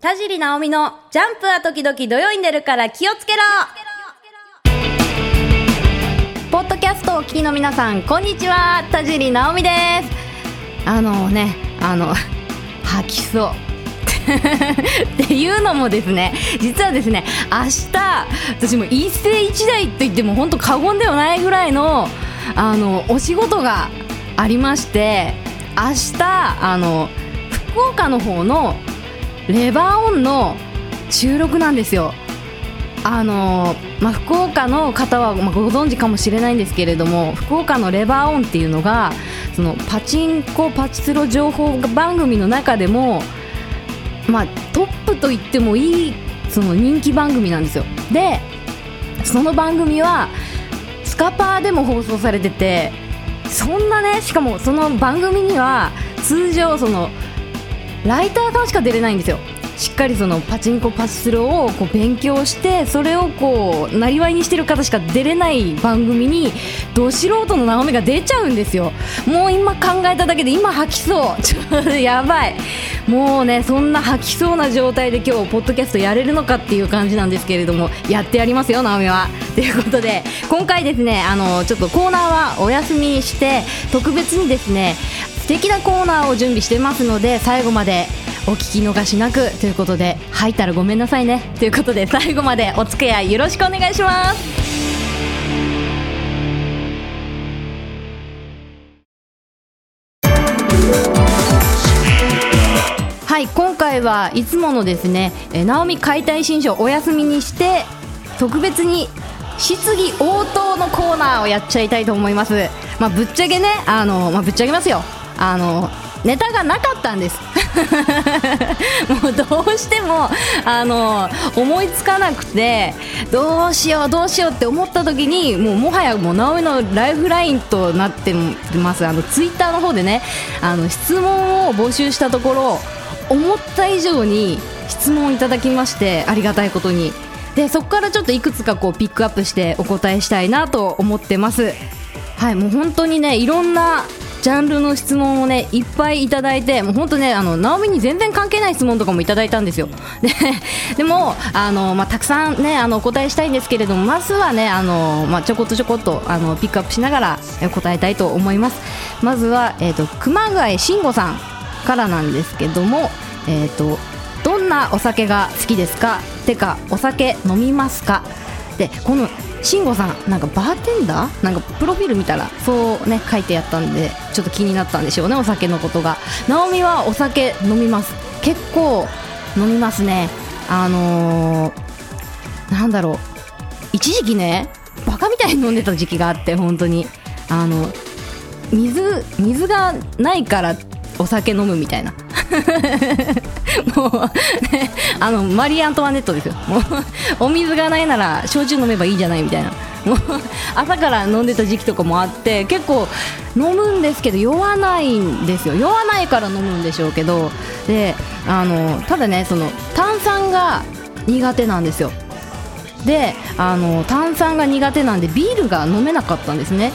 田尻直美のジャンプは時々土曜に出るから気をつけろ。ポッドキャストを聞きの皆さんこんにちは。田尻直美です。あのねあの吐きそう。っていうのもですね実はですね明日私も一世一代と言っても本当過言ではないぐらいのあのお仕事がありまして明日あの福岡の方のレバーオンの収録なんですよ。あのまあ、福岡の方は、ま、ご存知かもしれないんですけれども福岡のレバーオンっていうのがそのパチンコパチスロ情報番組の中でも、まあ、トップと言ってもいいその人気番組なんですよ。でその番組はスカパーでも放送されててそんなねしかもその番組には通常そのライターさんしか出れないんですよ。しっかりそのパチンコパチスロをこう勉強してそれをこうなりわいにしてる方しか出れない番組にど素人の直美が出ちゃうんですよ。もう今考えただけで今吐きそう。ちょっとやばい。もうねそんな吐きそうな状態で今日ポッドキャストやれるのかっていう感じなんですけれどもやってやりますよ直美は。ということで今回ですねあのちょっとコーナーはお休みして特別にですね敵なコーナーを準備してますので最後までお聞き逃しなくということで吐いたらごめんなさいね。ということで最後までお付き合いよろしくお願いします。はい今回はいつものですねえー直美解体新書お休みにして特別に質疑応答のコーナーをやっちゃいたいと思います。まあぶっちゃけねあの、まあ、ぶっちゃけますよ。あのネタがなかったんです。もうどうしてもあの思いつかなくてどうしようどうしようって思った時にもうもはやもう直美のライフラインとなってます。あのツイッターの方でねあの質問を募集したところ思った以上に質問をいただきましてありがたいことに。でそこからちょっといくつかこうピックアップしてお答えしたいなと思ってます。はいもう本当にねいろんなジャンルの質問をねいっぱいいただいてもう本当ねあの直美に全然関係ない質問とかもいただいたんですよ。ででもあの、まあ、たくさんねあのお答えしたいんですけれどもまずはねあの、まあ、ちょこっとちょこっとあのピックアップしながら答えたいと思います。まずは、えー、と熊谷慎吾さんからなんですけどもえっ、とどんなお酒が好きですか？てかお酒飲みますか？でこの慎吾さんなんかバーテンダー？なんかプロフィール見たらそうね書いてやったんでちょっと気になったんでしょうねお酒のことが。直美はお酒飲みます。結構飲みますね。あのー、なんだろう。一時期ねバカみたいに飲んでた時期があって本当に。あの水水がないからお酒飲むみたいな。もう、ね、あのマリー・アントワネットですよ。もう お水がないなら焼酎飲めばいいじゃないみたいな。もう 朝から飲んでた時期とかもあって結構飲むんですけど酔わないんですよ。酔わないから飲むんでしょうけどであのただねその炭酸が苦手なんですよ。であの炭酸が苦手なんでビールが飲めなかったんですね。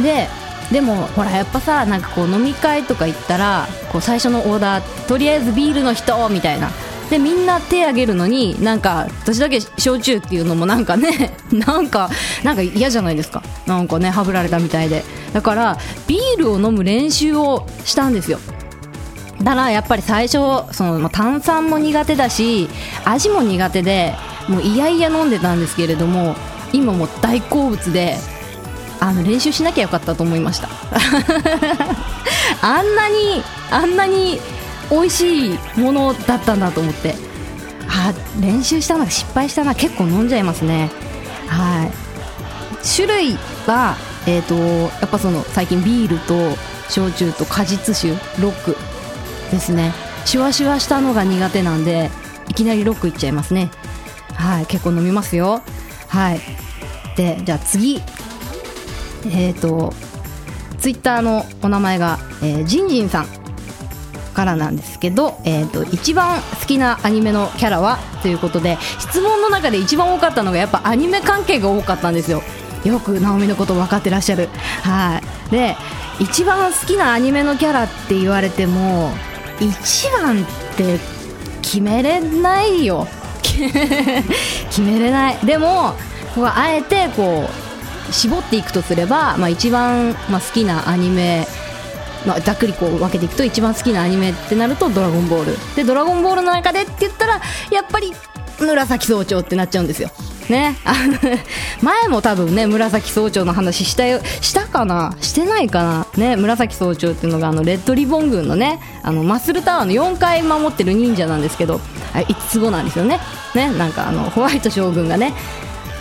ででもほらやっぱさなんかこう飲み会とか行ったらこう最初のオーダーとりあえずビールの人みたいな。でみんな手挙げるのになんか私だけ焼酎っていうのもなんかね なんかなんか嫌じゃないですか。なんかねはぶられたみたいで。だからビールを飲む練習をしたんですよ。だからやっぱり最初その、炭酸も苦手だし味も苦手でもういやいや飲んでたんですけれども今も大好物であの練習しなきゃよかったと思いました。あんなにあんなに美味しいものだったんだと思って。あ練習したのが失敗したな結構飲んじゃいますね。はい。種類はえーと、やっぱその最近ビールと焼酎と果実酒ロックですね。シュワシュワしたのが苦手なんでいきなりロックいっちゃいますね。はい結構飲みますよ。はい。でじゃあ次。えっ、ー、とツイッターのお名前が、えー、ジンジンさんからなんですけど、えーと、一番好きなアニメのキャラはということで質問の中で一番多かったのがやっぱアニメ関係が多かったんですよ。よく直美のこと分かってらっしゃる。はい。で一番好きなアニメのキャラって言われても一番って決めれないよ。決めれない。でもここはあえてこう絞っていくとすれば、まあ、一番、まあ、好きなアニメまあ、ざっくりこう分けていくと一番好きなアニメってなると「ドラゴンボール」で「ドラゴンボール」の中でって言ったらやっぱり紫総長ってなっちゃうんですよ。ね、あの 前も多分ね紫総長の話したよしたかな？してないかな？ね紫総長っていうのがあのレッドリボン軍のねあのマッスルタワーの4階守ってる忍者なんですけどあ5つ子なんですよね。ねなんかあのホワイト将軍がね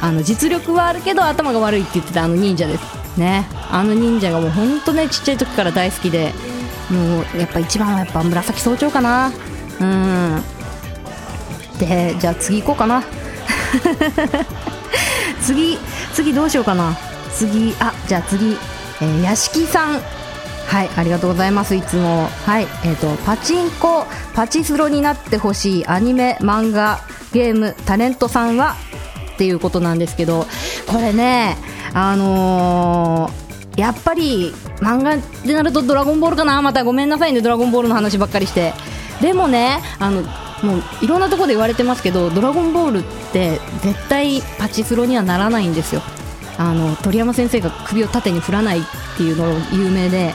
あの実力はあるけど頭が悪いって言ってたあの忍者です。ね。あの忍者がもう本当ねちっちゃい時から大好きで。もうやっぱ一番はやっぱ紫総長かな。うん。でじゃあ次行こうかな。次次どうしようかな。次あじゃあ次、えー、屋敷さん。はいありがとうございます。いつも。はいえっ、ー、とパチンコパチスロになってほしいアニメ漫画ゲームタレントさんはっていうことなんですけどこれねあのー、やっぱり漫画でなると「ドラゴンボール」かな？またごめんなさいね「ドラゴンボール」の話ばっかりして。でもねあのもういろんなところで言われてますけど「ドラゴンボール」って絶対パチスロにはならないんですよ。あの鳥山先生が首を縦に振らないっていうのが有名で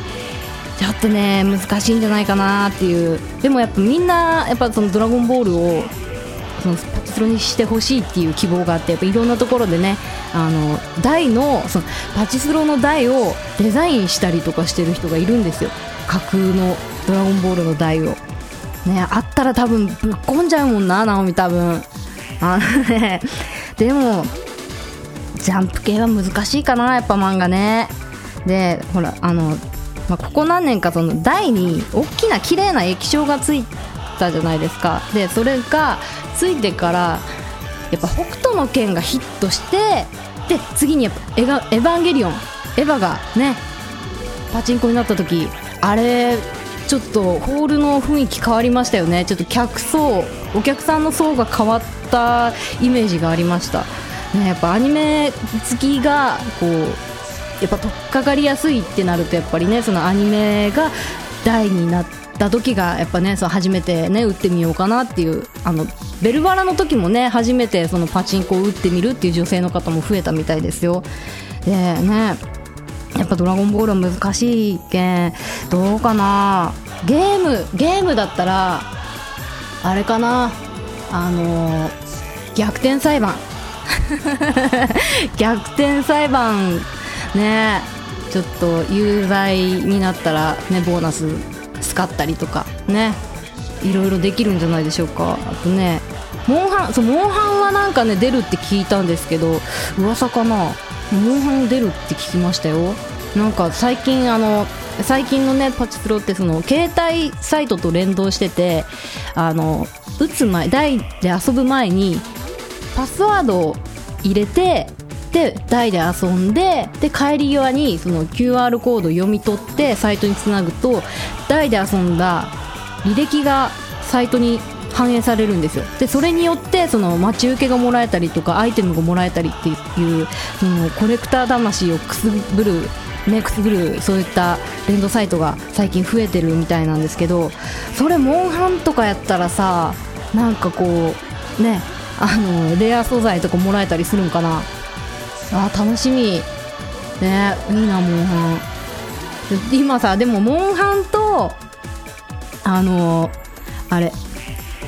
ちょっとね難しいんじゃないかなっていう。でもやっぱみんなやっぱその「ドラゴンボール」をそのパチスロにしてほしいっていう希望があってやっぱいろんなところでねあの台のそのパチスロの台をデザインしたりとかしてる人がいるんですよ。架空の「ドラゴンボール」の台を。ねあったら多分ぶっ込んじゃうもんな直美多分。あのねでもジャンプ系は難しいかなやっぱ漫画ね。でほらあの、まあ、ここ何年かその台に大きな綺麗な液晶がついたじゃないですか。でそれがついてからやっぱ北斗の拳がヒットしてで次にやっぱエヴァエヴァンゲリオン。エヴァがねパチンコになった時あれちょっとホールの雰囲気変わりましたよね。ちょっと客層お客さんの層が変わったイメージがありました、ね、やっぱアニメ好きがこうやっぱ取っかかりやすいってなるとやっぱりねそのアニメが大になってた時がやっぱねその初めてね打ってみようかなっていうあのベルバラの時もね初めてそのパチンコを打ってみるっていう女性の方も増えたみたいですよ。でねやっぱ「ドラゴンボール」は難しいけんどうかな。ゲームゲームだったらあれかな。あの逆転裁判。逆転裁判ねちょっと有罪になったらねボーナス使ったりとかねいろいろできるんじゃないでしょうか。あとねモンハンそうモンハンはなんかね出るって聞いたんですけど噂かな？モンハン出るって聞きましたよ。なんか最近あの最近のねパチプロってその携帯サイトと連動しててあの打つ前台で遊ぶ前にパスワードを入れてで台で遊んでで帰り際にその QR コード読み取ってサイトにつなぐと台で遊んだ履歴がサイトに反映されるんですよ。でそれによってその待ち受けがもらえたりとかアイテムがもらえたりっていうそのコレクター魂をくすぶるね、くすぐるそういった連動サイトが最近増えてるみたいなんですけどそれモンハンとかやったらさなんかこうねあのレア素材とかもらえたりするんかな。あ楽しみ。ねいいなモンハン。今さでもモンハンとあのあれ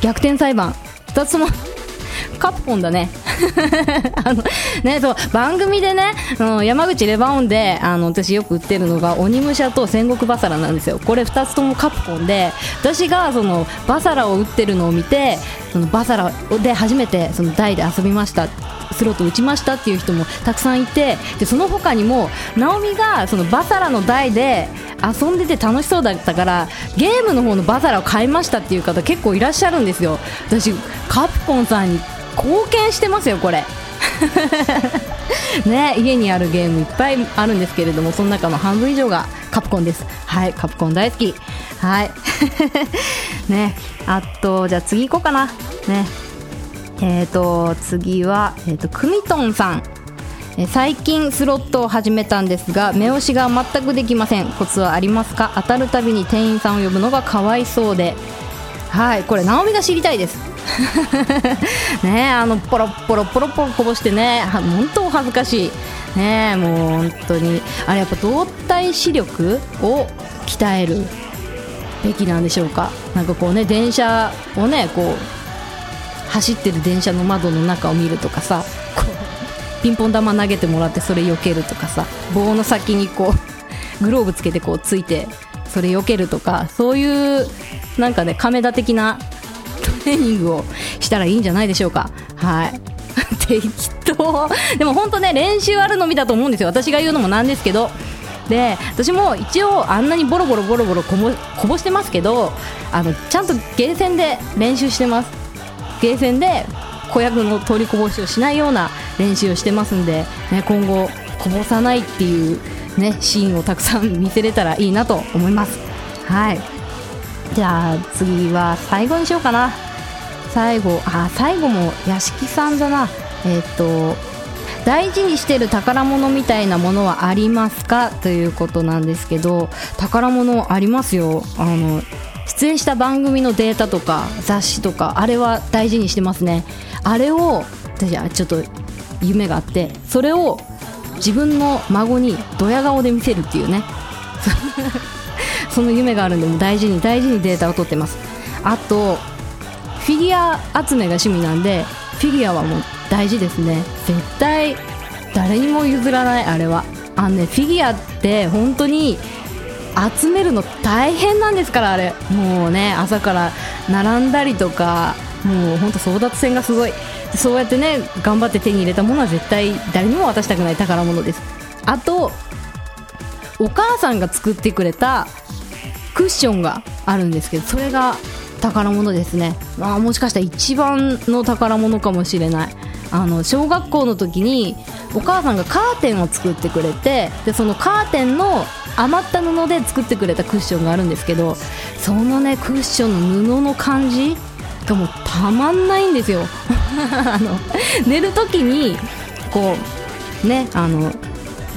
逆転裁判。2つとも カプコンだね。あのねそう番組でねうん山口レバオンであの私よく売ってるのが鬼武者と戦国バサラなんですよ。これ2つともカプコンで私がそのバサラを打ってるのを見てそのバサラで初めてその台で遊びました。スロット打ちましたっていう人もたくさんいてでその他にも直美がそのバサラの台で遊んでて楽しそうだったからゲームの方のバサラを買いましたっていう方結構いらっしゃるんですよ。私カプコンさんに貢献してますよこれ。ね家にあるゲームいっぱいあるんですけれどもその中の半分以上がカプコンです。はいカプコン大好き。はい。ねあとじゃあ次行こうかな。ね。えーと次は、えーと、クミトンさん。最近スロットを始めたんですが目押しが全くできません。コツはありますか？当たるたびに店員さんを呼ぶのがかわいそうで。はいこれ直美が知りたいです。ねあのポロポロポロポロこぼしてね本当恥ずかしい。ねもう本当に。あれやっぱ動体視力を鍛えるべきなんでしょうか？なんかこうね電車をねこう走ってる電車の窓の中を見るとかさこうピンポン玉投げてもらってそれ避けるとかさ棒の先にこう グローブつけてこうついてそれ避けるとかそういうなんかね亀田的なトレーニングをしたらいいんじゃないでしょうか。はい。適当。でも本当ね練習あるのみだと思うんですよ。私が言うのもなんですけど。で私も一応あんなにボロボロボロボロこぼしてますけどあのちゃんとゲーセンで練習してます。ゲーセンで子役の取りこぼしをしないような練習をしてますんで、ね、今後こぼさないっていう、ね、シーンをたくさん見せれたらいいなと思います。はい。じゃあ次は最後にしようかな。最後あ最後も屋敷さんだな。えっ、と大事にしてる宝物みたいなものはありますか？ということなんですけど宝物ありますよ。あの出演した番組のデータとか雑誌とかあれは大事にしてますね。あれを私はちょっと夢があってそれを自分の孫にドヤ顔で見せるっていうね。その夢があるんでも大事に大事にデータを取ってます。あとフィギュア集めが趣味なんでフィギュアはもう大事ですね。絶対誰にも譲らないあれは。あのねフィギュアって本当に集めるの大変なんですからあれ。もうね朝から並んだりとかもう本当争奪戦がすごい。そうやってね頑張って手に入れたものは絶対誰にも渡したくない宝物です。あとお母さんが作ってくれたクッションがあるんですけどそれが宝物ですね、あ、もしかしたら一番の宝物かもしれない。あの小学校の時にお母さんがカーテンを作ってくれてでそのカーテンの余った布で作ってくれたクッションがあるんですけどそのねクッションの布の感じがもうたまんないんですよ。あの寝る時にこうねあの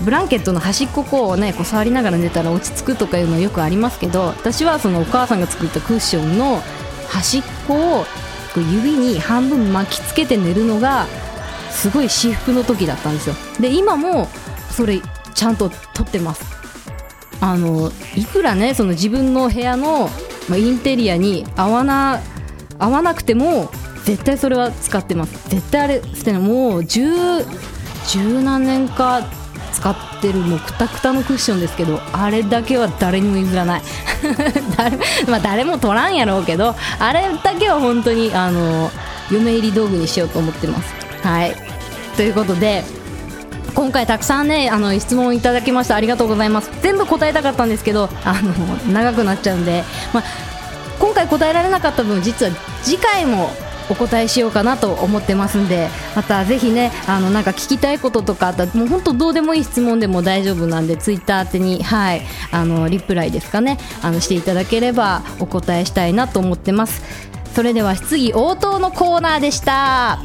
ブランケットの端っここうねこう触りながら寝たら落ち着くとかいうのはよくありますけど私はそのお母さんが作ったクッションの端っこをこう指に半分巻きつけて寝るのがすごい至福の時だったんですよ。で今もそれちゃんと撮ってます。あのいくらねその自分の部屋の、ま、インテリアに合わな合わなくても絶対それは使ってます。絶対あれ捨てない。もう十十何年か使ってるもうくたくたのクッションですけどあれだけは誰にも譲らない。誰,、まあ、誰も取らんやろうけどあれだけは本当にあの嫁入り道具にしようと思ってます。はい。ということで今回たくさんねあの質問いただきました。ありがとうございます。全部答えたかったんですけどあの長くなっちゃうんで、まあ、今回答えられなかった分実は次回もお答えしようかなと思ってますんでまたぜひねあのなんか聞きたいこととかあったらもう本当どうでもいい質問でも大丈夫なんでツイッター宛てにはいあのリプライですかねあのしていただければお答えしたいなと思ってます。それでは質疑応答のコーナーでした。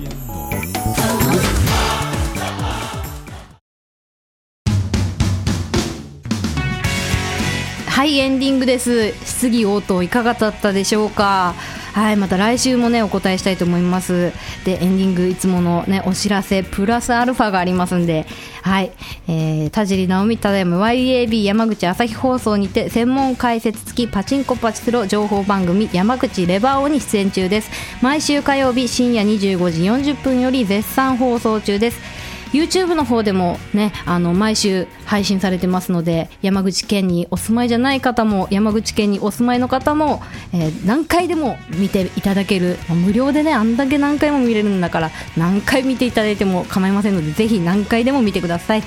はいエンディングです。質疑応答いかがだったでしょうか？はいまた来週もねお答えしたいと思います。でエンディングいつものねお知らせプラスアルファがありますんで。はい、えー、田尻直美ただいま YAB 山口朝日放送にて専門解説付きパチンコパチスロ情報番組山口レバーオに出演中です。毎週火曜日深夜25時40分より絶賛放送中です。YouTube の方でもねあの毎週配信されてますので山口県にお住まいじゃない方も山口県にお住まいの方も、えー、何回でも見ていただける無料でねあんだけ何回も見れるんだから何回見ていただいても構いませんのでぜひ何回でも見てください。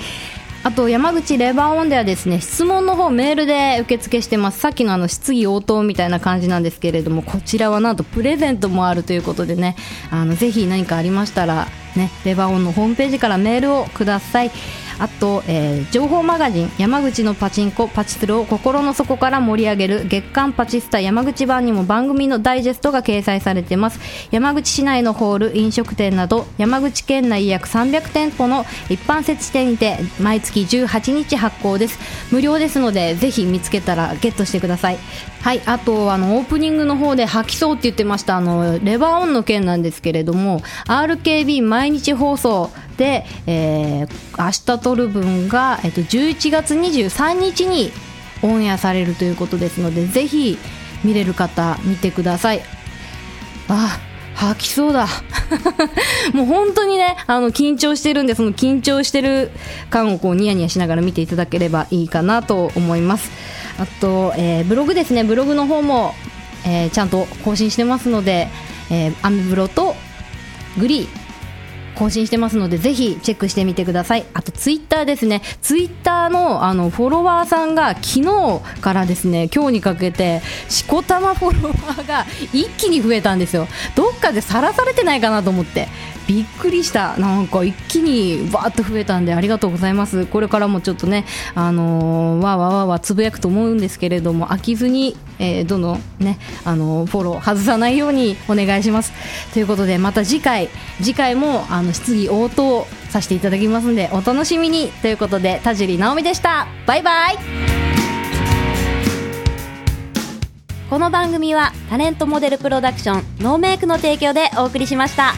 あと山口レバーオンではですね質問の方メールで受付してます。さっきのあの質疑応答みたいな感じなんですけれどもこちらはなんとプレゼントもあるということでねあのぜひ何かありましたらねレバーオンのホームページからメールをください。あと、えー情報マガジン山口のパチンコパチスロを心の底から盛り上げる月刊パチスタ山口版にも番組のダイジェストが掲載されてます。山口市内のホール飲食店など山口県内約300店舗の一般設置店にて毎月18日発行です。無料ですのでぜひ見つけたらゲットしてください。はいあとあのオープニングの方で吐きそうって言ってましたあのレバーオンの件なんですけれども RKB 毎日放送で、えー明日撮る分が、えっと、11月23日にオンエアされるということですのでぜひ見れる方見てください。あ吐きそうだ。もう本当にねあの緊張してるんでその緊張してる感をこうニヤニヤしながら見ていただければいいかなと思います。あと、えーブログですね。ブログの方も、えーちゃんと更新してますので、えーアメブロとグリー。更新してますのでぜひチェックしてみてください。あとツイッターですね。ツイッターのあのフォロワーさんが昨日からですね今日にかけてしこたまフォロワーが一気に増えたんですよ。どっかでさらされてないかなと思って。びっくりした。なんか一気にわーっと増えたんでありがとうございます。これからもちょっとねあのーわーわーわーわーつぶやくと思うんですけれども飽きずに、えーどんどんねあのーフォロー外さないようにお願いします。ということでまた次回次回もあの質疑応答させていただきますんでお楽しみに。ということで田尻直美でした。バイバイ。この番組はタレントモデルプロダクションノーメイクの提供でお送りしました。